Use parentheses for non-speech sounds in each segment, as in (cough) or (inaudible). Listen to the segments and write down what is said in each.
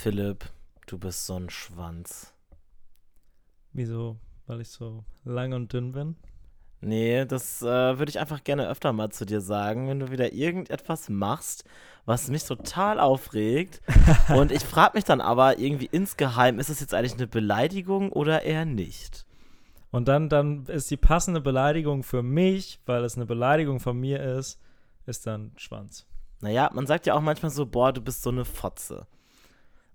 Philipp, du bist so ein Schwanz. Wieso? Weil ich so lang und dünn bin? Nee, das äh, würde ich einfach gerne öfter mal zu dir sagen, wenn du wieder irgendetwas machst, was mich total aufregt. (laughs) und ich frage mich dann aber irgendwie insgeheim, ist es jetzt eigentlich eine Beleidigung oder eher nicht? Und dann, dann ist die passende Beleidigung für mich, weil es eine Beleidigung von mir ist, ist dann Schwanz. Naja, man sagt ja auch manchmal so, boah, du bist so eine Fotze.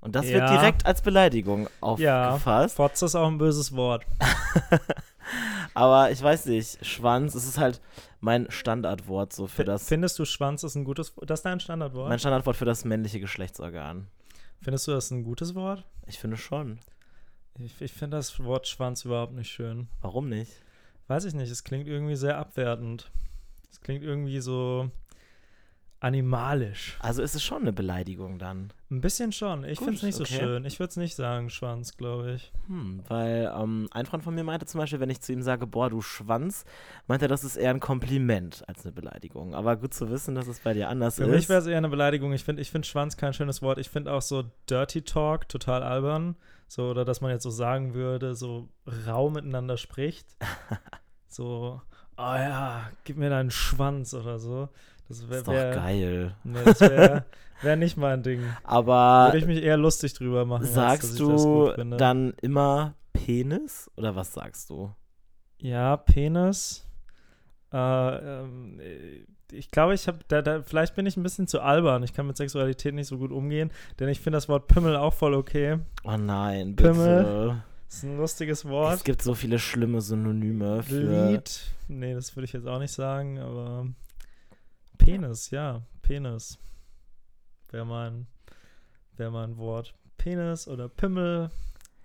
Und das wird Ja. direkt als Beleidigung Ja, aufgefasst. Fotze ist auch ein böses Wort. (laughs) Aber ich weiß nicht, Schwanz, es ist halt mein Standardwort so für F- das. Findest du Schwanz ist ein gutes Das ist dein Standardwort? Mein Standardwort für das männliche Geschlechtsorgan. Findest du das ein gutes Wort? Ich finde schon. Ich, ich finde das Wort Schwanz überhaupt nicht schön. Warum nicht? Weiß ich nicht, es klingt irgendwie sehr abwertend. Es klingt irgendwie so animalisch. Also ist es schon eine Beleidigung dann. Ein bisschen schon. Ich finde es nicht okay. so schön. Ich würde es nicht sagen, Schwanz, glaube ich. Hm, weil ähm, ein Freund von mir meinte zum Beispiel, wenn ich zu ihm sage, boah, du Schwanz, meint er, das ist eher ein Kompliment als eine Beleidigung. Aber gut zu wissen, dass es bei dir anders Für ist. mich wäre es eher eine Beleidigung. Ich finde ich find Schwanz kein schönes Wort. Ich finde auch so Dirty Talk total albern. So, oder dass man jetzt so sagen würde, so rau miteinander spricht. (laughs) so, oh ja, gib mir deinen Schwanz oder so. Das wäre ist doch wär, geil. nee, das wäre (laughs) wär nicht mein Ding. Aber Würde ich mich eher lustig drüber machen. als dass sagst ich das du dann immer Penis oder was sagst du? Ja, Penis. Äh, ähm, äh, ich glaube, ich habe, da, da, vielleicht bin ich ein bisschen zu albern. Ich kann mit Sexualität nicht so gut umgehen, denn ich finde das Wort Pimmel auch voll okay. Oh nein, bitte. Pimmel. Das ist ein lustiges Es Wort. gibt so viele schlimme Synonyme für. Lied. Nee, das würde ich jetzt auch nicht sagen, aber Penis, ja, Penis. Wäre mein, wär mein Wort. Penis oder Pimmel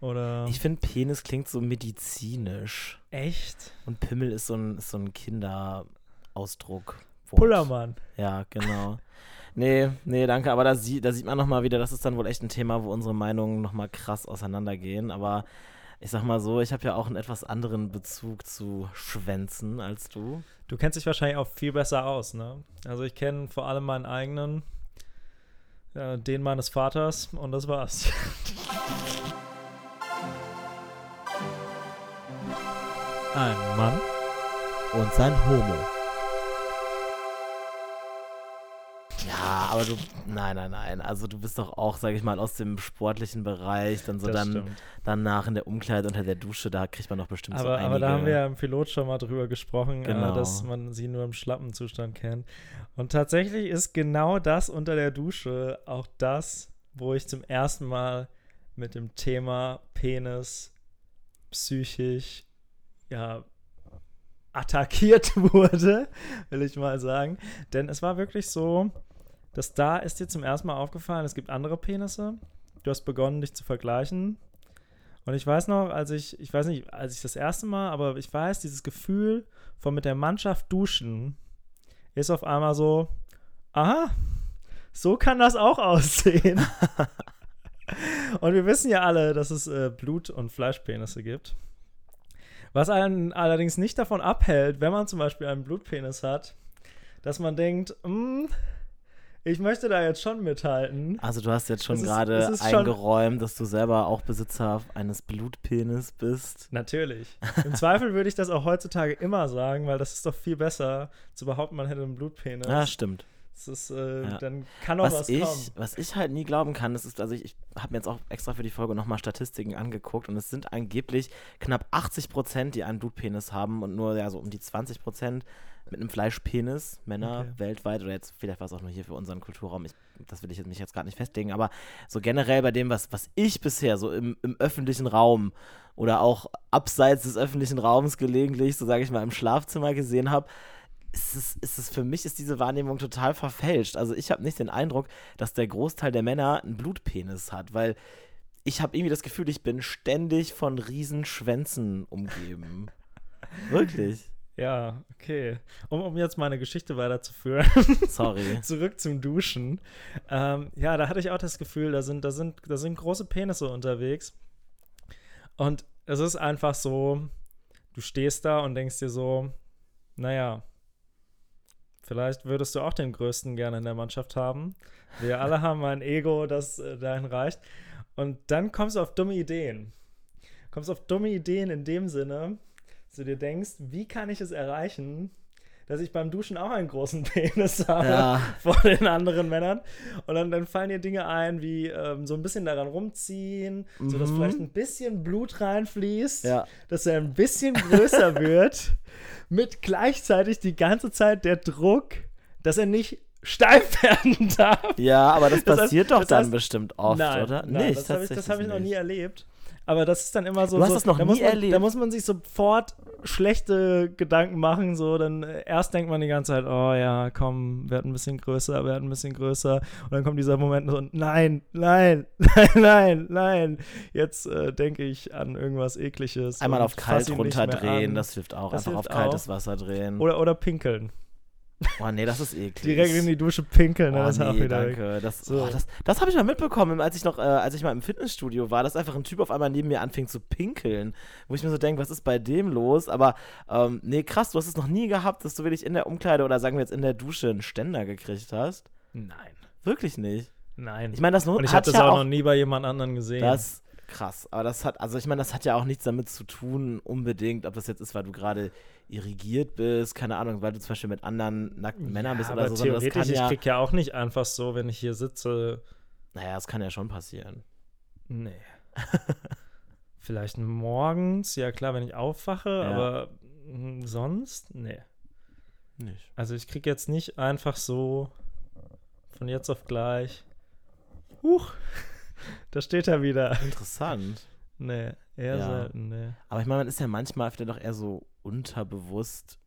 oder. Ich finde, Penis klingt so medizinisch. echt? Und Pimmel ist so ein, ist so ein Kinderausdruck. Pullermann. Ja, genau. (laughs) Nee, nee, danke. Aber da, sie, da sieht man nochmal wieder, das ist dann wohl echt ein Thema, wo unsere Meinungen nochmal krass auseinandergehen. Aber ich sag mal so, ich habe ja auch einen etwas anderen Bezug zu Schwänzen als du. Du kennst dich wahrscheinlich auch viel besser aus, ne? Also ich kenne vor allem meinen eigenen, äh, den meines Vaters und das war's. Ein Mann. Und sein Homo. Aber du, nein, nein, nein. Also du bist doch auch, sag ich mal, aus dem sportlichen Bereich, dann so das dann stimmt. danach in der Umkleide unter der Dusche, da kriegt man doch bestimmt so Aber, einige. aber da haben wir ja im Pilot schon mal drüber gesprochen, Genau. äh, dass man sie nur im schlappen Zustand kennt. Und tatsächlich ist genau das unter der Dusche auch das, wo ich zum ersten Mal mit dem Thema Penis psychisch ja attackiert (laughs) wurde, will ich mal sagen. Denn es war wirklich so, dass da ist dir zum ersten Mal aufgefallen, es gibt andere Penisse. Du hast begonnen, dich zu vergleichen. Und ich weiß noch, als ich, ich weiß nicht, als ich das erste Mal, aber ich weiß, dieses Gefühl von mit der Mannschaft duschen ist auf einmal so, aha, so kann das auch aussehen. (laughs) und wir wissen ja alle, dass es äh, Blut- und Fleischpenisse gibt. Was einen allerdings nicht davon abhält, wenn man zum Beispiel einen Blutpenis hat, dass man denkt, "Mm, ich möchte da jetzt schon mithalten. Also du hast jetzt schon gerade eingeräumt, dass du selber auch Besitzer eines Blutpenis bist. Natürlich. (laughs) Im Zweifel würde ich das auch heutzutage immer sagen, weil das ist doch viel besser zu behaupten, man hätte einen Blutpenis. Ja, stimmt. das ist, äh, Ja. Dann kann doch was, Was ich, kommen. was ich halt nie glauben kann, das ist, also ich, ich habe mir jetzt auch extra für die Folge nochmal Statistiken angeguckt und es sind angeblich knapp 80 Prozent, die einen Blutpenis haben und nur ja so um die 20 Prozent mit einem Fleischpenis, Männer Okay. weltweit oder jetzt vielleicht war es auch nur hier für unseren Kulturraum, ich, das will ich jetzt- mich jetzt gerade nicht festlegen, aber so generell bei dem, was, was ich bisher so im, im öffentlichen Raum oder auch abseits des öffentlichen Raums gelegentlich, so sage ich mal, im Schlafzimmer gesehen habe, ist es, ist es für mich ist diese Wahrnehmung total verfälscht. Also ich habe nicht den Eindruck, dass der Großteil der Männer einen Blutpenis hat, weil ich habe irgendwie das Gefühl, ich bin ständig von Riesenschwänzen umgeben. (laughs) Wirklich. Ja, okay. Um, um jetzt meine Geschichte weiterzuführen, (laughs) Sorry. zurück zum Duschen. Ähm, ja, da hatte ich auch das Gefühl, da sind, da sind, da sind große Penisse unterwegs. Und es ist einfach so, du stehst da und denkst dir so, naja, vielleicht würdest du auch den größten gerne in der Mannschaft haben. Wir alle (laughs) haben ein Ego, das äh, dahin reicht. Und dann kommst du auf dumme Ideen. Kommst auf dumme Ideen in dem Sinne, dass du dir denkst, wie kann ich es erreichen, dass ich beim Duschen auch einen großen (laughs) Penis habe Ja. vor den anderen Männern. Und dann, dann fallen dir Dinge ein, wie ähm, so ein bisschen daran rumziehen, sodass Mhm. vielleicht ein bisschen Blut reinfließt, Ja. dass er ein bisschen größer (laughs) wird, mit gleichzeitig die ganze Zeit der Druck, dass er nicht steif (laughs) werden darf. Ja, aber das Das heißt- passiert doch das dann heißt- bestimmt oft, nein, oder? Nein, nicht, das habe ich, das hab ich noch nie erlebt. Aber das ist dann immer so. Du hast so, das noch da nie muss man, erlebt? Da muss man sich sofort schlechte Gedanken machen. So, dann äh, erst denkt man die ganze Zeit, oh ja, komm, werd ein bisschen größer, werd ein bisschen größer. Und dann kommt dieser Moment so, nein, nein, (laughs) nein, nein, nein. Jetzt äh, denke ich an irgendwas Ekliges. Einmal auf kalt runterdrehen, das hilft auch. Das Einfach auf hilft kaltes auch. Wasser drehen. Oder, oder pinkeln. Oh nee, das ist eklig. Direkt in die Dusche pinkeln, ne? Oh, das ist auch nee, wieder weg. danke. Das, So. oh, das, das habe ich mal mitbekommen, als ich noch, äh, als ich mal im Fitnessstudio war, dass einfach ein Typ auf einmal neben mir anfing zu pinkeln. Wo ich mir so denke, was ist bei dem los? Aber ähm, nee, krass, du hast es noch nie gehabt, dass du wirklich in der Umkleide oder sagen wir jetzt in der Dusche einen Ständer gekriegt hast. Nein, Wirklich nicht. nein. Ich meine, das und ich habe das ja auch auch noch nie bei jemand anderen gesehen. Das krass, aber das hat, also ich meine, das hat ja auch nichts damit zu tun, unbedingt, ob das jetzt ist, weil du gerade irrigiert bist, keine Ahnung, weil du zum Beispiel mit anderen nackten Männern bist aber oder so, sondern das theoretisch, kann ja, ich krieg ja auch nicht einfach so, wenn ich hier sitze, naja, das kann ja schon passieren. nee. (laughs) Vielleicht morgens, ja klar, wenn ich aufwache, Ja. aber mm, sonst, nee. Nicht. Also ich krieg jetzt nicht einfach so von jetzt auf gleich, huch, (laughs) da steht er wieder. Interessant. (laughs) Nee, eher Ja. selten, nee. Aber ich meine, man ist ja manchmal vielleicht doch eher so unterbewusst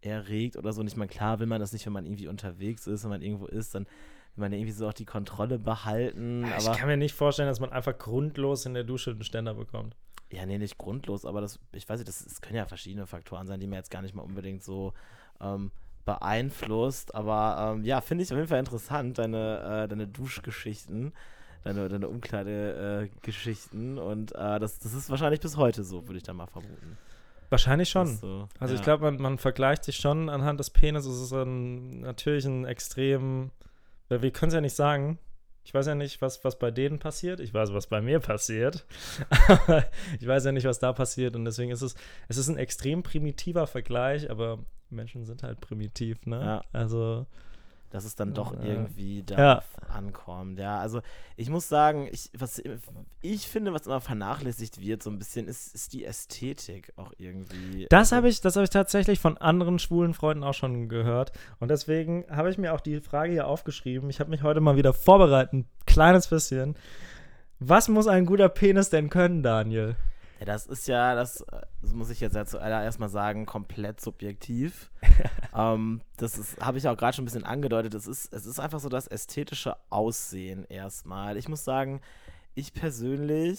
erregt oder so. Und ich meine, klar will man das nicht, wenn man irgendwie unterwegs ist, wenn man irgendwo ist, dann will man ja irgendwie so auch die Kontrolle behalten. ich Aber kann mir nicht vorstellen, dass man einfach grundlos in der Dusche einen Ständer bekommt. Ja, nee, nicht grundlos, aber das, ich weiß nicht, das, das können ja verschiedene Faktoren sein, die mir jetzt gar nicht mal unbedingt so ähm, beeinflusst. Aber ähm, ja, finde ich auf jeden Fall interessant, deine, äh, deine Duschgeschichten, deine, deine Umkleidegeschichten. und äh, das, das ist wahrscheinlich bis heute so, würde ich da mal vermuten. Wahrscheinlich schon. So, Also ja. ich glaube, man, man vergleicht sich schon anhand des Penis. Es ist ein, natürlich ein extrem, weil wir können es ja nicht sagen. Ich weiß ja nicht, was, was bei denen passiert. Ich weiß, was bei mir passiert. (laughs) Ich weiß ja nicht, was da passiert. Und deswegen ist es, es ist ein extrem primitiver Vergleich, aber Menschen sind halt primitiv, ne? Ja. Also, dass es dann doch Ja. irgendwie da ankommt. Ja, also ich muss sagen, ich, was ich finde, was immer vernachlässigt wird, so ein bisschen, ist, ist die Ästhetik auch irgendwie. das Also- habe ich, das habe ich tatsächlich von anderen schwulen Freunden auch schon gehört. Und deswegen habe ich mir auch die Frage hier aufgeschrieben. Ich habe mich heute mal wieder vorbereitet, ein kleines bisschen. Was muss ein guter Penis denn können, Daniel? Ja, das ist ja, das, das muss ich jetzt ja zuallererst mal sagen, komplett subjektiv. (laughs) ähm, das habe ich auch gerade schon ein bisschen angedeutet. Es ist, es ist einfach so das ästhetische Aussehen erstmal. Ich muss sagen, ich persönlich,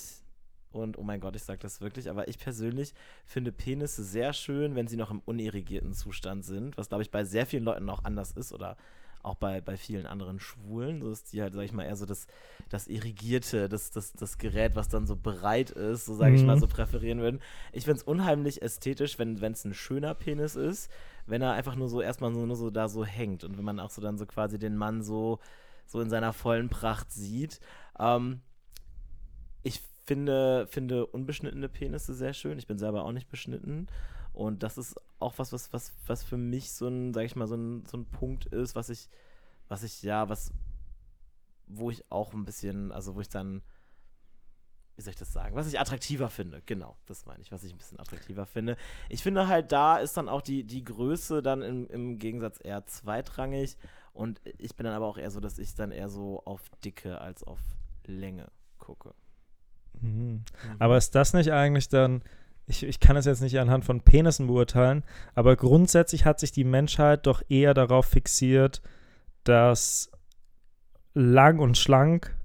und oh mein Gott, ich sage das wirklich, aber ich persönlich finde Penisse sehr schön, wenn sie noch im unirrigierten Zustand sind, was glaube ich bei sehr vielen Leuten auch anders ist oder auch bei, bei vielen anderen Schwulen, so ist die halt, sag ich mal, eher so das, das Irrigierte, das, das, das Gerät, was dann so bereit ist, so sage ich Mhm. mal, so präferieren würden. Ich finde es unheimlich ästhetisch, wenn es ein schöner Penis ist, wenn er einfach nur so erstmal so, nur so da so hängt und wenn man auch so dann so quasi den Mann so, so in seiner vollen Pracht sieht. Ähm, ich finde, finde unbeschnittene Penisse sehr schön. Ich bin selber auch nicht beschnitten. Und das ist auch was, was, was, was für mich so ein, sag ich mal, so ein, so ein Punkt ist, was ich, was ich, ja, was, wo ich auch ein bisschen, also wo ich dann, wie soll ich das sagen, was ich attraktiver finde, genau, das meine ich, was ich ein bisschen attraktiver finde. Ich finde halt, da ist dann auch die, die Größe dann im, im Gegensatz eher zweitrangig und ich bin dann aber auch eher so, dass ich dann eher so auf Dicke als auf Länge gucke. Mhm. Aber ist das nicht eigentlich dann, ich, ich kann es jetzt nicht anhand von Penissen beurteilen, aber grundsätzlich hat sich die Menschheit doch eher darauf fixiert, dass lang und schlank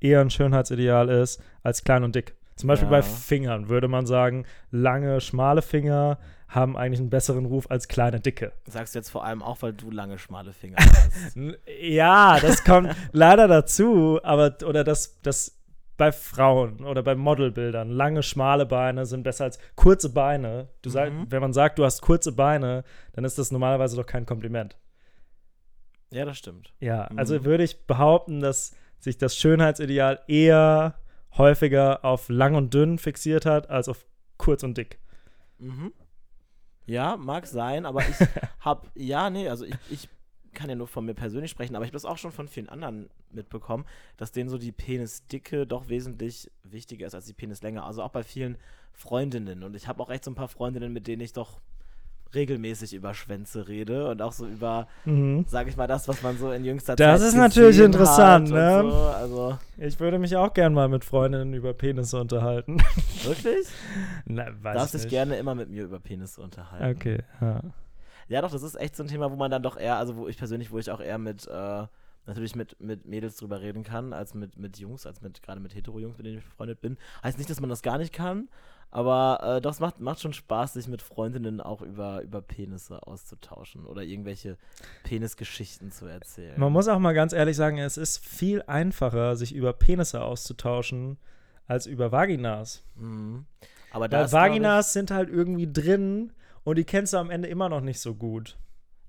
eher ein Schönheitsideal ist als klein und dick. Zum Beispiel Ja. bei Fingern würde man sagen, lange, schmale Finger haben eigentlich einen besseren Ruf als kleine, dicke. Sagst du jetzt vor allem auch, weil du lange, schmale Finger (laughs) hast. Ja, das kommt (laughs) leider dazu, aber oder das, das bei Frauen oder bei Modelbildern, lange, schmale Beine sind besser als kurze Beine. Du sag, Mhm. wenn man sagt, du hast kurze Beine, dann ist das normalerweise doch kein Kompliment. Ja, das stimmt. Ja, Mhm. also würde ich behaupten, dass sich das Schönheitsideal eher häufiger auf lang und dünn fixiert hat, als auf kurz und dick. Mhm. Ja, mag sein, aber ich (laughs) habe, ja, nee, also ich, ich kann ja nur von mir persönlich sprechen, aber ich habe das auch schon von vielen anderen mitbekommen, dass denen so die Penisdicke doch wesentlich wichtiger ist als die Penislänge. Also auch bei vielen Freundinnen. Und ich habe auch echt so ein paar Freundinnen, mit denen ich doch regelmäßig über Schwänze rede und auch so über, Mhm. sage ich mal, das, was man so in jüngster Das Zeit ist natürlich interessant, ne? So. Also, Ich würde mich auch gern mal mit Freundinnen über Penisse unterhalten. (laughs) wirklich? Na, weiß Darfst ich dich gerne immer mit mir über Penisse unterhalten. Okay, ja. Ja, doch, das ist echt so ein Thema, wo man dann doch eher, also wo ich persönlich, wo ich auch eher mit, äh, natürlich mit, mit Mädels drüber reden kann, als mit, mit Jungs, als mit, gerade mit Hetero-Jungs, mit denen ich befreundet bin. Heißt nicht, dass man das gar nicht kann, aber äh, doch, es macht, macht schon Spaß, sich mit Freundinnen auch über, über Penisse auszutauschen oder irgendwelche Penisgeschichten zu erzählen. Man muss auch mal ganz ehrlich sagen, es ist viel einfacher, sich über Penisse auszutauschen, als über Vaginas. Mhm. Aber Weil Vaginas sind halt irgendwie drin und die kennst du am Ende immer noch nicht so gut.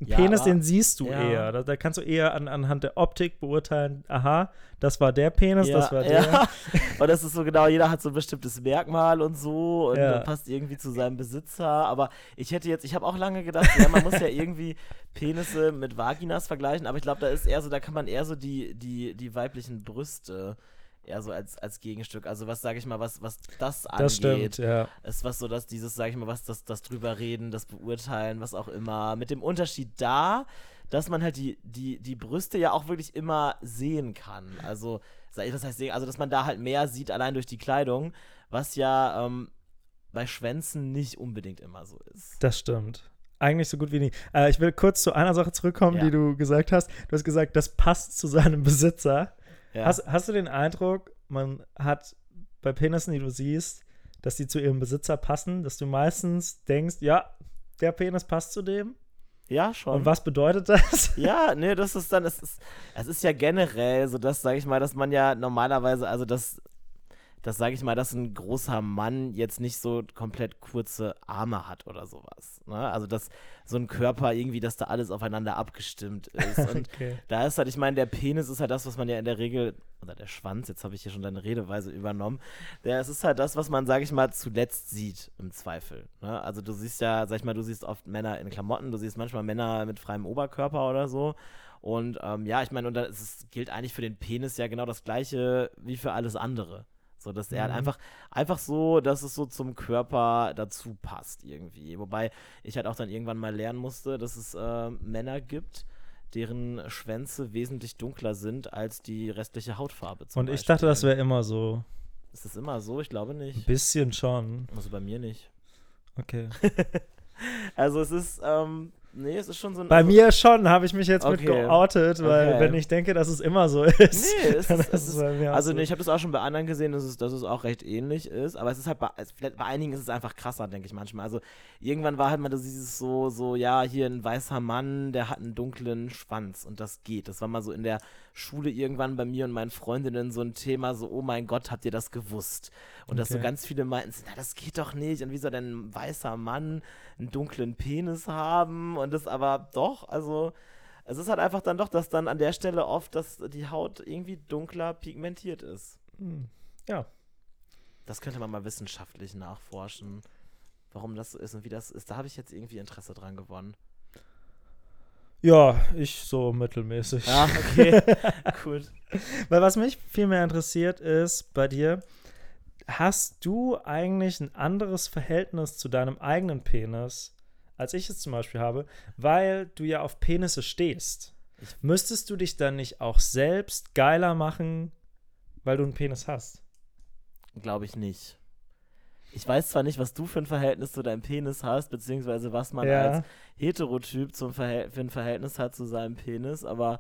Ein Ja, Penis, den siehst du ja. eher. Da, da kannst du eher an, anhand der Optik beurteilen, aha, das war der Penis, ja, das war der. (laughs) Und das ist so genau, jeder hat so ein bestimmtes Merkmal und so und äh, passt irgendwie zu seinem Besitzer. Aber ich hätte jetzt, ich habe auch lange gedacht, ja, man muss ja (laughs) irgendwie Penisse mit Vaginas vergleichen, aber ich glaube, da ist eher so, da kann man eher so die, die, die weiblichen Brüste eher so als, als Gegenstück. Also was sage ich mal, was, was das angeht. Das stimmt, ja. ist was so, dass dieses, sag ich mal, was das, das drüber reden, das beurteilen, was auch immer. Mit dem Unterschied da, dass man halt die, die, die Brüste ja auch wirklich immer sehen kann. Also, das heißt, also dass man da halt mehr sieht, allein durch die Kleidung, was ja ähm, bei Schwänzen nicht unbedingt immer so ist. Das stimmt. Eigentlich so gut wie nie. Äh, ich will kurz zu einer Sache zurückkommen, Ja. die du gesagt hast. Du hast gesagt, das passt zu seinem (laughs) Besitzer. Ja. Hast, hast du den Eindruck, man hat bei Penissen, die du siehst, dass die zu ihrem Besitzer passen, dass du meistens denkst, ja, der Penis passt zu dem? ja, schon. Und was bedeutet das? (laughs) Ja, nee, das ist dann, es ist, es ist ja generell so, dass, sage ich mal, dass man ja normalerweise, also das, das sage ich mal, dass ein großer Mann jetzt nicht so komplett kurze Arme hat oder sowas. Ne? Also dass so ein Körper irgendwie, dass da alles aufeinander abgestimmt ist. (laughs) Und Okay. da ist halt, ich meine, der Penis ist halt das, was man ja in der Regel, oder der Schwanz, jetzt habe ich hier schon deine Redeweise übernommen, der, es ist halt das, was man, sage ich mal, zuletzt sieht im Zweifel. Ne? Also du siehst ja, sag ich mal, du siehst oft Männer in Klamotten, du siehst manchmal Männer mit freiem Oberkörper oder so. Und ähm, ja, ich meine, und es gilt eigentlich für den Penis ja genau das gleiche wie für alles andere. So, dass er halt Mhm. einfach, einfach so, dass es so zum Körper dazu passt irgendwie. Wobei ich halt auch dann irgendwann mal lernen musste, dass es äh, Männer gibt, deren Schwänze wesentlich dunkler sind als die restliche Hautfarbe. Zum Und ich dachte, das Beispiel. wäre immer so. Ist das immer so? Ich glaube Ein nicht. bisschen schon. Also bei mir nicht. Okay. (laughs) Also es ist, ähm, nee, es ist schon so ein. Bei also, mir schon, habe ich mich jetzt mit Okay. geoutet, weil Okay. wenn ich denke, dass es immer so (laughs) ist. Nee, es ist, es ist, bei mir auch also so. nee, ich habe das auch schon bei anderen gesehen, dass es, dass es auch recht ähnlich ist, aber es ist halt bei, bei einigen ist es einfach krasser, denke ich manchmal. Also irgendwann war halt mal das dieses so, so, ja, hier ein weißer Mann, der hat einen dunklen Schwanz und das geht. Das war mal so in der Schule irgendwann bei mir und meinen Freundinnen so ein Thema, so, oh mein Gott, habt ihr das gewusst? Und dass so Okay. ganz viele meinten, na, das geht doch nicht und wie soll denn ein weißer Mann einen dunklen Penis haben? Und das aber doch, also es ist halt einfach dann doch, dass dann an der Stelle oft, dass die Haut irgendwie dunkler pigmentiert ist. Hm. Ja. Das könnte man mal wissenschaftlich nachforschen, warum das so ist und wie das ist. Da habe ich jetzt irgendwie Interesse dran gewonnen. Ja, ich so mittelmäßig. Ja, okay. (laughs) Gut. Weil was mich viel mehr interessiert ist bei dir, hast du eigentlich ein anderes Verhältnis zu deinem eigenen Penis, als ich es zum Beispiel habe, weil du ja auf Penisse stehst? Müsstest du dich dann nicht auch selbst geiler machen, weil du einen Penis hast? Glaube ich nicht. Ich weiß zwar nicht, was du für ein Verhältnis zu deinem Penis hast, beziehungsweise was man als Ja. Heterotyp zum Verhält für ein Verhältnis hat zu seinem Penis, aber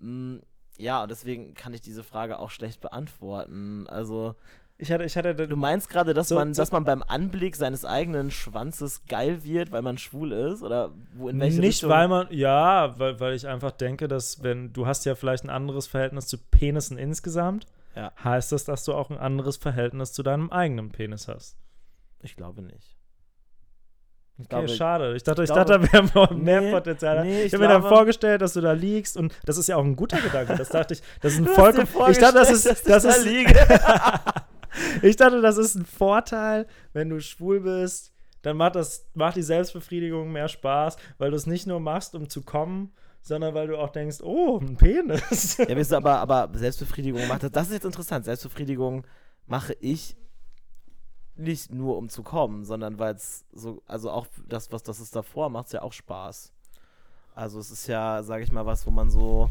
mh, ja, und deswegen kann ich diese Frage auch schlecht beantworten. Also, Ich hatte, ich hatte, du meinst gerade, dass So- man, so- dass man beim Anblick seines eigenen Schwanzes geil wird, weil man schwul ist? Oder wo in welche nicht, Richtung? weil man, ja, weil, weil ich einfach denke, dass wenn, du hast ja vielleicht ein anderes Verhältnis zu Penissen insgesamt, Ja. heißt das, dass du auch ein anderes Verhältnis zu deinem eigenen Penis hast. Ich glaube nicht. Ich Okay, glaube, schade. Ich dachte, ich glaube- dachte, haben noch mehr Nee, Potenzial. nee, ich ich habe mir dann vorgestellt, dass du da liegst und das ist ja auch ein guter Gedanke. Das dachte ich, das ist ein (laughs) vollkommen. Ich dachte, das ist, das ist, ich (laughs) da. Ich dachte, das ist ein Vorteil, wenn du schwul bist, dann macht, das, macht die Selbstbefriedigung mehr Spaß, weil du es nicht nur machst, um zu kommen, sondern weil du auch denkst, oh, ein Penis. Ja, weißt du, aber, aber Selbstbefriedigung macht das. Das ist jetzt interessant. Selbstbefriedigung mache ich nicht nur um zu kommen, sondern weil es so, also auch das, was das ist davor, macht es ja auch Spaß. Also es ist ja, sage ich mal, was, wo man so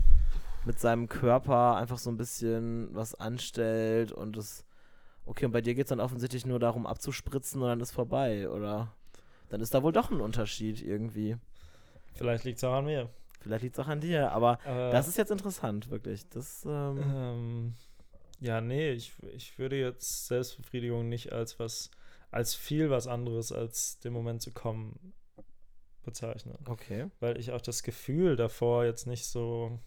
mit seinem Körper einfach so ein bisschen was anstellt und es, okay, und bei dir geht es dann offensichtlich nur darum abzuspritzen und dann ist vorbei, oder? Dann ist da wohl doch ein Unterschied irgendwie. Vielleicht liegt es auch an mir. Vielleicht liegt es auch an dir, aber, Aber, das ist jetzt interessant, wirklich. Das, ähm, Ähm, ja, nee, ich, ich würde jetzt Selbstbefriedigung nicht als was, als viel was anderes als den Moment zu kommen bezeichnen. okay. Weil ich auch das Gefühl davor jetzt nicht so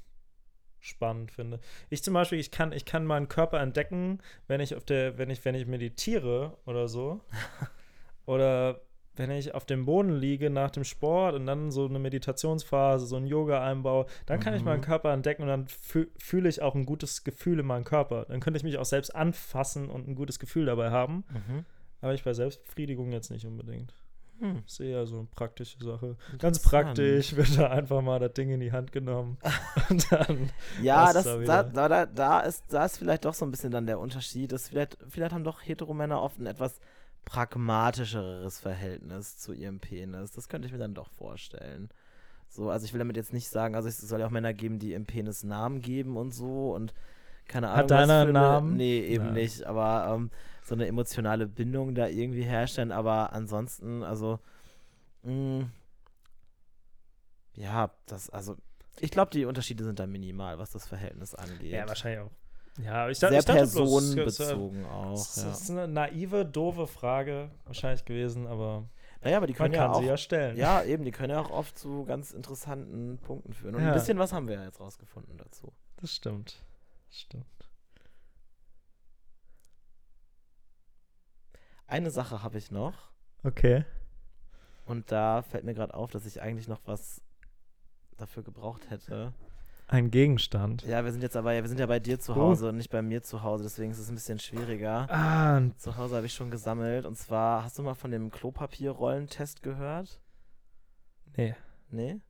spannend finde. Ich zum Beispiel, ich kann, ich kann meinen Körper entdecken, wenn ich auf der, wenn ich, wenn ich meditiere oder so. (laughs) oder wenn ich auf dem Boden liege nach dem Sport und dann so eine Meditationsphase, so ein Yoga einbaue, dann kann ich meinen Mhm. Körper entdecken und dann fü fühle ich auch ein gutes Gefühl in meinem Körper. Dann könnte ich mich auch selbst anfassen und ein gutes Gefühl dabei haben. Mhm. Aber ich bei Selbstbefriedigung jetzt nicht unbedingt. Hm. Ist eher so eine praktische Sache. Ganz praktisch wird da einfach mal das Ding in die Hand genommen. (laughs) und dann. Ja, Das da da, da, ist, da ist vielleicht doch so ein bisschen dann der Unterschied. Dass vielleicht, vielleicht haben doch Heteromänner oft ein etwas pragmatischeres Verhältnis zu ihrem Penis. Das könnte ich mir dann doch vorstellen. So, also ich will damit jetzt nicht sagen, also es soll ja auch Männer geben, die ihrem Penis Namen geben und so und keine Ahnung. Hat deiner einen eine- Namen? Nee, eben Nein. nicht, aber ähm, so eine emotionale Bindung da irgendwie herstellen, aber ansonsten, also mh, ja, das, also ich glaube, die Unterschiede sind da minimal, was das Verhältnis angeht. Ja, wahrscheinlich auch. Ja, ich, Sehr dachte- ich dachte personenbezogen auch. Das Ja. ist eine naive, doofe Frage wahrscheinlich gewesen, aber Naja, aber die man können kann ja auch. sie ja stellen. Ja, eben, die können ja auch oft zu ganz interessanten Punkten führen. Und Ja. ein bisschen was haben wir ja jetzt rausgefunden dazu. Das stimmt. Das stimmt. Eine Sache habe ich noch. Okay. Und da fällt mir gerade auf, dass ich eigentlich noch was dafür gebraucht hätte. Ein Gegenstand. Ja, wir sind jetzt aber, wir sind ja bei dir zu Oh. Hause und nicht bei mir zu Hause, deswegen ist es ein bisschen schwieriger. Ah, Zu Hause habe ich schon gesammelt. Und zwar, hast du mal von dem Klopapierrollentest gehört? nee. Nee?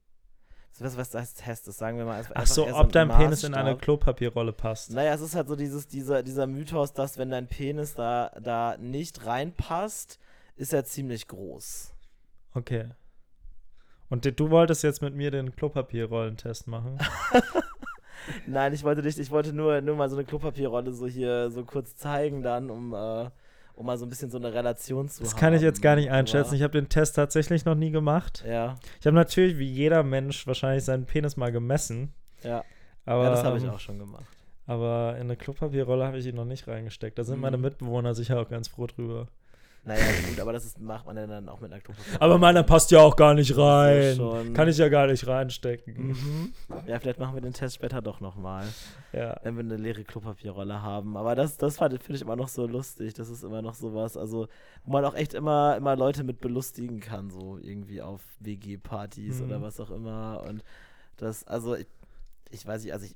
Was, was heißt Test? Das sagen wir mal. Ach so, ob dein Penis in eine Klopapierrolle passt. Naja, es ist halt so dieses, dieser, dieser Mythos, dass wenn dein Penis da, da nicht reinpasst, ist er ziemlich groß. Okay. Und du wolltest jetzt mit mir den Klopapierrollentest machen? (laughs) Nein, ich wollte nicht, ich wollte nur, nur mal so eine Klopapierrolle so hier so kurz zeigen dann, um, äh, um mal so ein bisschen so eine Relation zu Das haben. kann ich jetzt gar nicht einschätzen. Aber- Ich habe den Test tatsächlich noch nie gemacht. ja, Ich habe natürlich wie jeder Mensch wahrscheinlich seinen Penis mal gemessen. ja. Aber, ja, das habe ich ähm, auch schon gemacht. Aber in eine Klopapierrolle habe ich ihn noch nicht reingesteckt. Da sind Mhm. meine Mitbewohner sicher auch ganz froh drüber. Naja, gut, aber das ist, macht man ja dann auch mit einer Klopapierrolle. Aber meiner passt ja auch gar nicht rein. Kann ich ja gar nicht reinstecken. Mhm. Ja, vielleicht machen wir den Test später doch nochmal. Ja. wenn wir eine leere Klopapierrolle haben. Aber das, das finde ich immer noch so lustig. Das ist immer noch sowas, also wo man auch echt immer, immer Leute mit belustigen kann, so irgendwie auf WG-Partys Mhm. oder was auch immer. Und das, also ich, ich weiß nicht, also ich,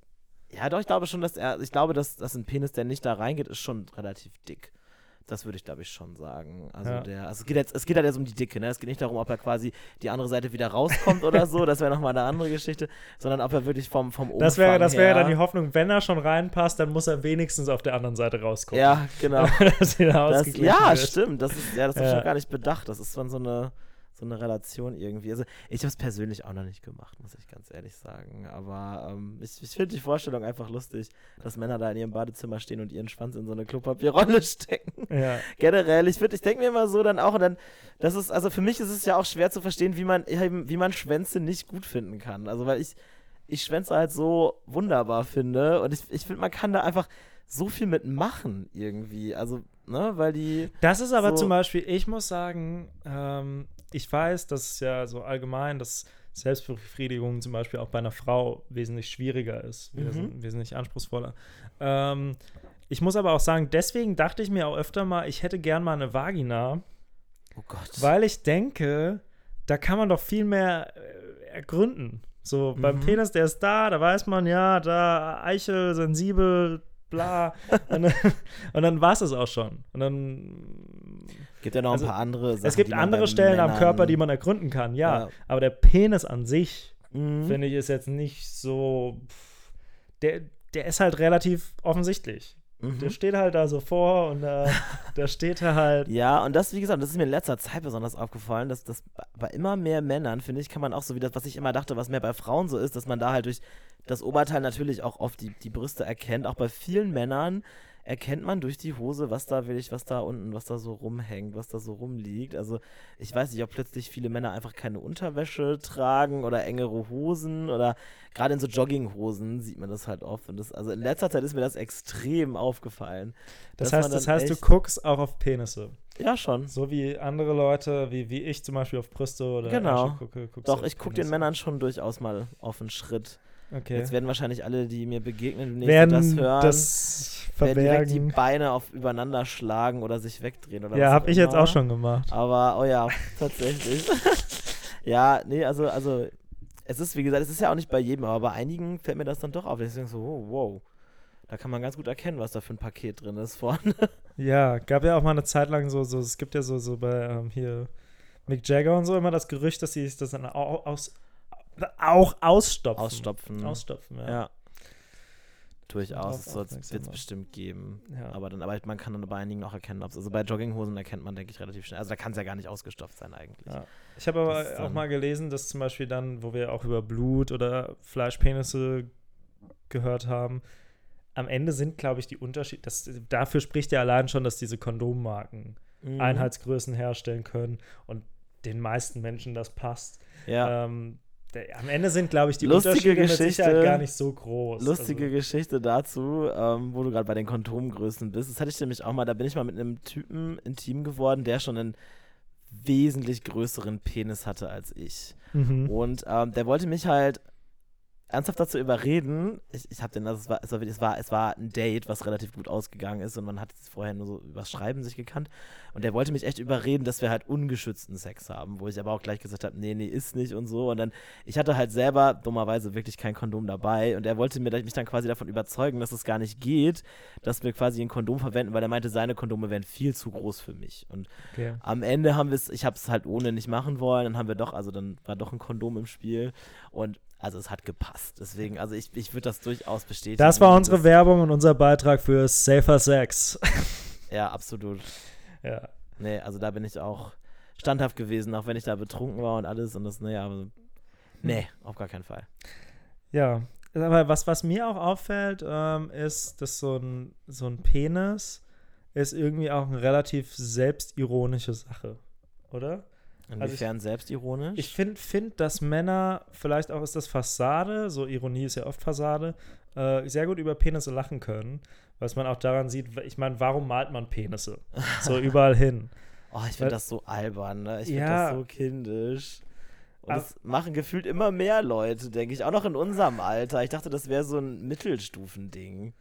ja doch, ich glaube schon, dass er, ich glaube, dass, dass ein Penis, der nicht da reingeht, ist schon relativ dick. Das würde ich, glaube ich, schon sagen. Also Ja. der, also es geht jetzt, es geht halt jetzt um die Dicke, ne? Es geht nicht darum, ob er quasi die andere Seite wieder rauskommt oder so, das wäre nochmal eine andere Geschichte, sondern ob er wirklich vom, vom Umfang Das wäre das wäre her, dann die Hoffnung, wenn er schon reinpasst, dann muss er wenigstens auf der anderen Seite rauskommen. Ja, genau. (laughs) Das, ja, wird. stimmt. Das ist, ja, das habe ich Ja. noch gar nicht bedacht. Das ist dann so eine, so eine Relation irgendwie. Also ich habe es persönlich auch noch nicht gemacht, muss ich ganz ehrlich sagen. Aber ähm, ich, ich finde die Vorstellung einfach lustig, dass Männer da in ihrem Badezimmer stehen und ihren Schwanz in so eine Klopapierrolle (laughs) stecken. Ja. Generell, ich, würd- ich denke mir immer so dann auch, und dann, das ist, also für mich ist es ja auch schwer zu verstehen, wie man, wie man Schwänze nicht gut finden kann. Also weil ich, ich Schwänze halt so wunderbar finde und ich, ich finde, man kann da einfach so viel mitmachen irgendwie. Also, ne, weil die. Das ist aber So. zum Beispiel, ich muss sagen, ähm, ich weiß, dass es ja so allgemein, dass Selbstbefriedigung zum Beispiel auch bei einer Frau wesentlich schwieriger ist, Mhm. wes wesentlich anspruchsvoller. Ähm, ich muss aber auch sagen, deswegen dachte ich mir auch öfter mal, ich hätte gern mal eine Vagina, Oh Gott. weil ich denke, da kann man doch viel mehr äh, ergründen. So beim Mhm. Penis, der ist da, da weiß man, ja, da Eichel, sensibel, bla. und dann, (laughs) und dann war es das auch schon. Und dann. Gibt ja noch Also, ein paar andere Sachen. es gibt andere Stellen am Männern- Körper, die man ergründen kann, ja. Ja. Aber der Penis an sich, Mhm. finde ich, ist jetzt nicht so. pff, Der, der ist halt relativ offensichtlich. Mhm. Der steht halt da so vor und (laughs) da, da steht er halt. Ja, und das, wie gesagt, das ist mir in letzter Zeit besonders aufgefallen, dass das bei immer mehr Männern, finde ich, kann man auch so wie das, was ich immer dachte, was mehr bei Frauen so ist, dass man da halt durch das Oberteil natürlich auch oft die, die Brüste erkennt. Auch bei vielen Männern erkennt man durch die Hose, was da will ich, was da unten, was da so rumhängt, was da so rumliegt. Also ich weiß nicht, ob plötzlich viele Männer einfach keine Unterwäsche tragen oder engere Hosen oder gerade in so Jogginghosen sieht man das halt oft. Und das, also in letzter Zeit ist mir das extrem aufgefallen. Das heißt, das heißt, du guckst auch auf Penisse. Ja, schon. So wie andere Leute, wie, wie ich zum Beispiel auf Brüste oder Genau. Ärsche gucke. Doch, ich gucke den. Männern schon durchaus mal auf einen Schritt. Okay. Jetzt werden wahrscheinlich alle, die mir begegnen, werden das hören, das werden direkt die verbergen. Beine auf übereinander schlagen oder sich wegdrehen. Oder Ja, habe ich jetzt auch schon gemacht. Aber, oh ja, (laughs) tatsächlich. (laughs) ja, nee, also, also, es ist, wie gesagt, es ist ja auch nicht bei jedem, aber bei einigen fällt mir das dann doch auf. Denke so, oh, wow. Da kann man ganz gut erkennen, was da für ein Paket drin ist vorne. (laughs) Ja, gab ja auch mal eine Zeit lang so, so es gibt ja so, so bei ähm, hier Mick Jagger und so immer das Gerücht, dass sie das dann aus, auch ausstopfen. Ausstopfen. Ausstopfen, ja. Ja. Durchaus, es soll wird es bestimmt geben. Ja. Aber, dann, aber man kann dann bei einigen auch erkennen, ob es. Also bei Jogginghosen erkennt man, denke ich, relativ schnell. Also da kann es ja gar nicht ausgestopft sein eigentlich. Ja. Ich habe aber Das auch mal gelesen, dass zum Beispiel dann, wo wir auch über Blut oder Fleischpenisse gehört haben, am Ende sind, glaube ich, die Unterschiede. Das, dafür spricht ja allein schon, dass diese Kondommarken Mhm. Einheitsgrößen herstellen können und den meisten Menschen das passt. Ja. Ähm, am Ende sind, glaube ich, die Lustige Unterschiede mit Geschichte. Sicherheit gar nicht so groß. Lustige also, Geschichte dazu, ähm, wo du gerade bei den Kondomgrößen bist. Das hatte ich nämlich auch mal, da bin ich mal mit einem Typen intim geworden, der schon einen wesentlich größeren Penis hatte als ich. Mhm. Und ähm, der wollte mich halt ernsthaft dazu überreden. Ich, ich habe den, also es war, es, war, wirklich- es, war, es war ein Date, was relativ gut ausgegangen ist und man hat vorher nur so übers Schreiben sich gekannt. Und der wollte mich echt überreden, dass wir halt ungeschützten Sex haben, wo ich aber auch gleich gesagt habe, nee, nee, ist nicht und so. Und dann, ich hatte halt selber dummerweise wirklich kein Kondom dabei und er wollte mir, mich dann quasi davon überzeugen, dass es gar nicht geht, dass wir quasi ein Kondom verwenden, weil er meinte, seine Kondome wären viel zu groß für mich. Und Okay. am Ende haben wir es, ich habe es halt ohne nicht machen wollen, dann haben wir doch, also dann war doch ein Kondom im Spiel und also es hat gepasst. Deswegen, also ich, ich würde das durchaus bestätigen. Das war unsere Werbung und unser Beitrag für Safer Sex. (laughs) Ja, absolut. ja. Nee, also da bin ich auch standhaft gewesen, auch wenn ich da betrunken war und alles und das, naja, aber nee, auf gar keinen Fall. Ja, aber was, was mir auch auffällt, ähm, ist, dass so ein, so ein Penis ist irgendwie auch eine relativ selbstironische Sache, oder? Inwiefern selbstironisch? Ich finde, find, dass Männer, vielleicht auch ist das Fassade, so Ironie ist ja oft Fassade, äh, sehr gut über Penisse lachen können, was man auch daran sieht, ich meine, warum malt man Penisse? So (laughs) überall hin. oh, ich finde das so albern, ne? Ich finde Ja. das so kindisch. Und das machen gefühlt immer mehr Leute, denke ich. Auch noch in unserem Alter. Ich dachte, das wäre so ein Mittelstufending.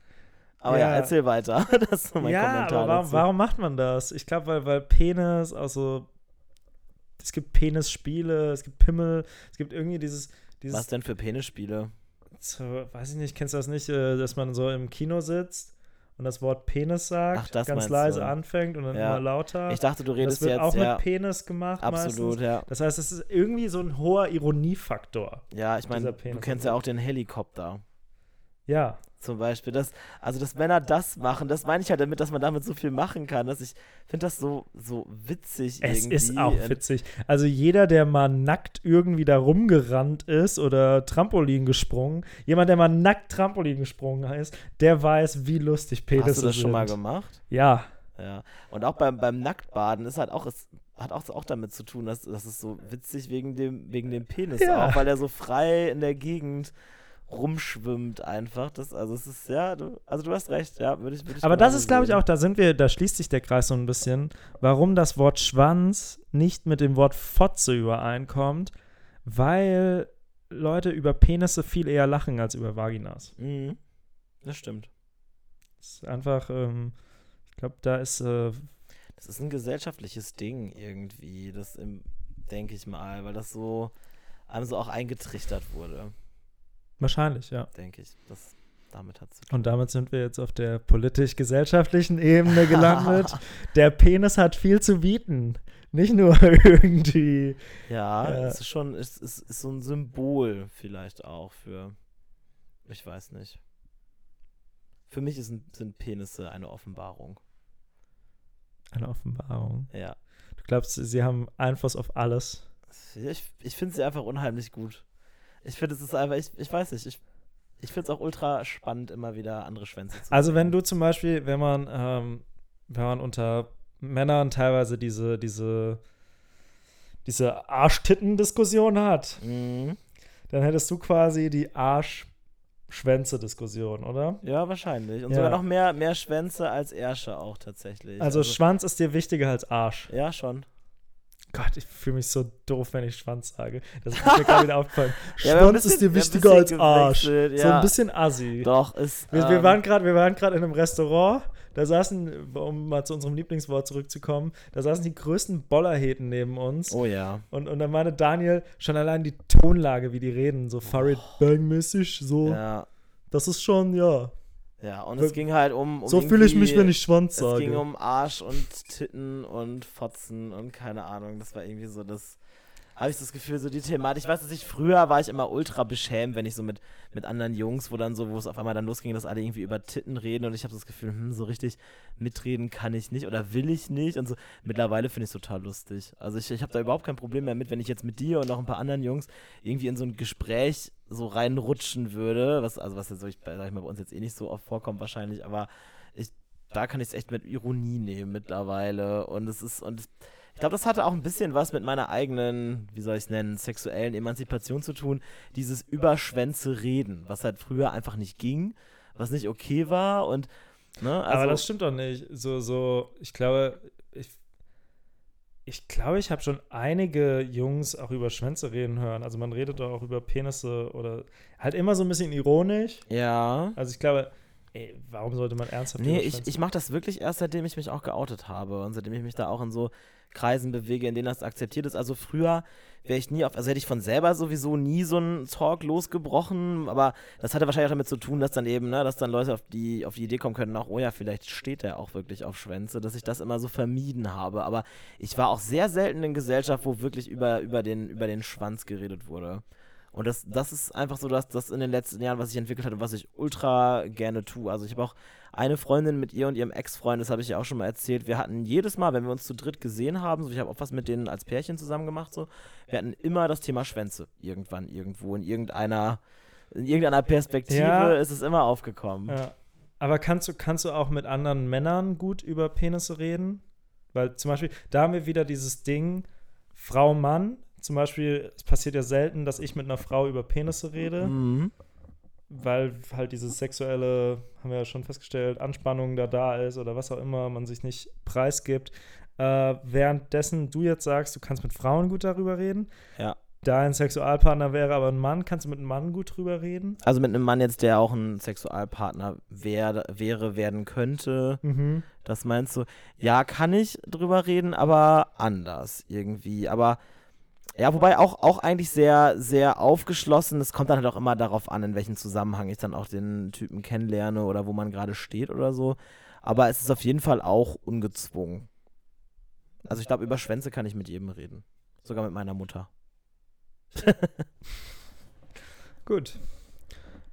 Aber ja, Ja. erzähl weiter. (laughs) Das ist mein ja, Kommentar aber warum, warum macht man das? Ich glaube, weil, weil Penis, also es gibt Penisspiele, es gibt Pimmel, es gibt irgendwie dieses, dieses Was denn für Penisspiele? so, weiß ich nicht, kennst du das nicht, äh, dass man so im Kino sitzt und das Wort Penis sagt, Ach, das ganz leise du. anfängt und dann Ja. immer lauter. Ich dachte, du das redest wird jetzt auch ja. mit Penis gemacht Absolut, meistens. ja. Das heißt, es ist irgendwie so ein hoher Ironiefaktor. Ja, ich meine, du kennst ja auch den Helikopter. Ja, Zum Beispiel. Das, also, dass Männer das machen, das meine ich halt damit, dass man damit so viel machen kann. Dass ich finde das so, so witzig es irgendwie. ist auch witzig. Also jeder, der mal nackt irgendwie da rumgerannt ist oder Trampolin gesprungen, jemand, der mal nackt Trampolin gesprungen ist, der weiß, wie lustig Penisse Hast du das sind. schon mal gemacht? Ja, Ja. Und auch beim, beim Nacktbaden ist halt auch, es hat auch, auch damit zu tun, dass das ist so witzig wegen dem, wegen dem Penis Ja. auch, weil der so frei in der Gegend rumschwimmt einfach. Das, also es ist, ja, du, also du hast recht, ja, würde ich, würde ich aber das genauso ist, glaube ich, auch, da sind wir, da schließt sich der Kreis so ein bisschen, warum das Wort Schwanz nicht mit dem Wort Fotze übereinkommt, weil Leute über Penisse viel eher lachen als über Vaginas. Mhm. Das stimmt. Das ist einfach, ähm, ich glaube, da ist, äh, Das ist ein gesellschaftliches Ding irgendwie, das denke ich mal, weil das so einem so auch eingetrichtert wurde, wahrscheinlich, ja. denke ich. Das, damit hat zu tun. Und damit sind wir jetzt auf der politisch-gesellschaftlichen Ebene (laughs) gelandet. der Penis hat viel zu bieten. Nicht nur (laughs) irgendwie. Ja, es ist schon, es ist, ist so ein Symbol vielleicht auch für, ich weiß nicht. Für mich ist, sind Penisse eine Offenbarung. Eine Offenbarung. Ja. Du glaubst, sie haben Einfluss auf alles. Ich, ich finde sie einfach unheimlich gut. Ich finde, es ist einfach, ich, ich weiß nicht, ich, ich finde es auch ultra spannend, immer wieder andere Schwänze zu Also, sehen. wenn du zum Beispiel, wenn man, ähm, wenn man unter Männern teilweise diese, diese, diese Arsch-Titten-Diskussion hat, Mhm. dann hättest du quasi die Arsch-Schwänze-Diskussion, oder? Ja, wahrscheinlich. Und Ja. sogar noch mehr, mehr Schwänze als Ärsche auch tatsächlich. Also, Schwanz ist dir wichtiger als Arsch. Ja, schon. Gott, ich fühle mich so doof, wenn ich Schwanz sage. Das ist mir gerade wieder (laughs) aufgefallen. Ja, Schwanz ist bisschen- dir haben ein wichtiger als Arsch. gewechselt, So ja. ein bisschen assi. Doch, ist. Wir, ähm, waren gerade, wir waren gerade in einem Restaurant. Da saßen, um mal zu unserem Lieblingswort zurückzukommen, da saßen die größten Bollerheten neben uns. Oh ja. Und, und dann meinte Daniel schon allein die Tonlage, wie die reden, so Farid Bang-mäßig, so. Ja. Das ist schon, ja. Ja, und es ging halt um. um so fühle ich mich, wenn ich Schwanz Es sage. ging um Arsch und Titten und Fotzen und keine Ahnung. Das war irgendwie so das. Habe ich das Gefühl, so die Thematik. Ich weiß, ich früher war ich immer ultra beschämt, wenn ich so mit, mit anderen Jungs, wo dann so, wo es auf einmal dann losging, dass alle irgendwie über Titten reden und ich habe das Gefühl, hm, so richtig mitreden kann ich nicht oder will ich nicht und so. Mittlerweile finde ich es total lustig. Also ich, ich habe da überhaupt kein Problem mehr mit, wenn ich jetzt mit dir und noch ein paar anderen Jungs irgendwie in so ein Gespräch so reinrutschen würde, was, also was jetzt ich, sag ich mal, bei uns jetzt eh nicht so oft vorkommt wahrscheinlich, aber ich, da kann ich es echt mit Ironie nehmen mittlerweile und es ist, und es, ich glaube, das hatte auch ein bisschen was mit meiner eigenen, wie soll ich es nennen, sexuellen Emanzipation zu tun, dieses über Schwänze reden, was halt früher einfach nicht ging, was nicht okay war und, ne, also, Aber das stimmt doch nicht. So, so, ich glaube, ich, ich glaube, ich habe schon einige Jungs auch über Schwänze reden hören. Also man redet doch auch über Penisse oder halt immer so ein bisschen ironisch. ja. Also ich glaube, ey, warum sollte man ernsthaft Nee, ich, ich mache das wirklich erst, seitdem ich mich auch geoutet habe und seitdem ich mich da auch in so Kreisen bewege, in denen das akzeptiert ist. Also früher wäre ich nie auf, also hätte ich von selber sowieso nie so einen Talk losgebrochen, aber das hatte wahrscheinlich auch damit zu tun, dass dann eben, ne, dass dann Leute auf die, auf die Idee kommen können, auch, oh ja, vielleicht steht er auch wirklich auf Schwänze, dass ich das immer so vermieden habe. Aber ich war auch sehr selten in Gesellschaft, wo wirklich über, über, den, über den Schwanz geredet wurde. Und das, das ist einfach so, dass das in den letzten Jahren, was sich entwickelt hat und was ich ultra gerne tue. Also ich habe auch eine Freundin mit ihr und ihrem Ex-Freund, das habe ich ja auch schon mal erzählt. Wir hatten jedes Mal, wenn wir uns zu dritt gesehen haben, so ich habe auch was mit denen als Pärchen zusammen gemacht, so, wir hatten immer das Thema Schwänze. Irgendwann, irgendwo, in irgendeiner, in irgendeiner Perspektive Ja. ist es immer aufgekommen. Ja. Aber kannst du, kannst du auch mit anderen Männern gut über Penisse reden? Weil zum Beispiel, da haben wir wieder dieses Ding, Frau, Mann. Zum Beispiel, es passiert ja selten, dass ich mit einer Frau über Penisse rede, Mhm. weil halt diese sexuelle, haben wir ja schon festgestellt, Anspannung da da ist oder was auch immer, man sich nicht preisgibt. Äh, währenddessen du jetzt sagst, du kannst mit Frauen gut darüber reden. Ja. Dein Sexualpartner wäre aber ein Mann, kannst du mit einem Mann gut drüber reden? Also mit einem Mann jetzt, der auch ein Sexualpartner wär, wäre, werden könnte. Mhm. Das meinst du? Ja, kann ich drüber reden, aber anders irgendwie. Aber ja, wobei auch, auch eigentlich sehr, sehr aufgeschlossen. Es kommt dann halt auch immer darauf an, in welchem Zusammenhang ich dann auch den Typen kennenlerne oder wo man gerade steht oder so. Aber es ist auf jeden Fall auch ungezwungen. Also ich glaube, über Schwänze kann ich mit jedem reden. Sogar mit meiner Mutter. (laughs) Gut.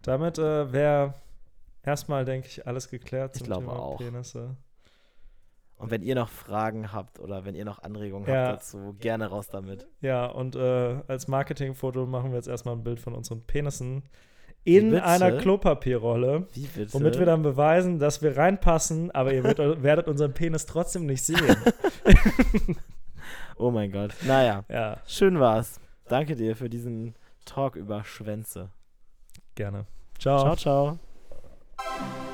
Damit äh, wäre erstmal, denke ich, alles geklärt Ich zum glaube Thema auch. Penisse. Und wenn ihr noch Fragen habt oder wenn ihr noch Anregungen Ja. habt dazu, gerne raus damit. Ja, und äh, als Marketingfoto machen wir jetzt erstmal ein Bild von unseren Penissen in einer Klopapierrolle, womit wir dann beweisen, dass wir reinpassen, aber ihr werdet, (laughs) werdet unseren Penis trotzdem nicht sehen. (laughs) oh mein Gott. Naja, ja, schön war's. Danke dir für diesen Talk über Schwänze. gerne. Ciao. Ciao, ciao.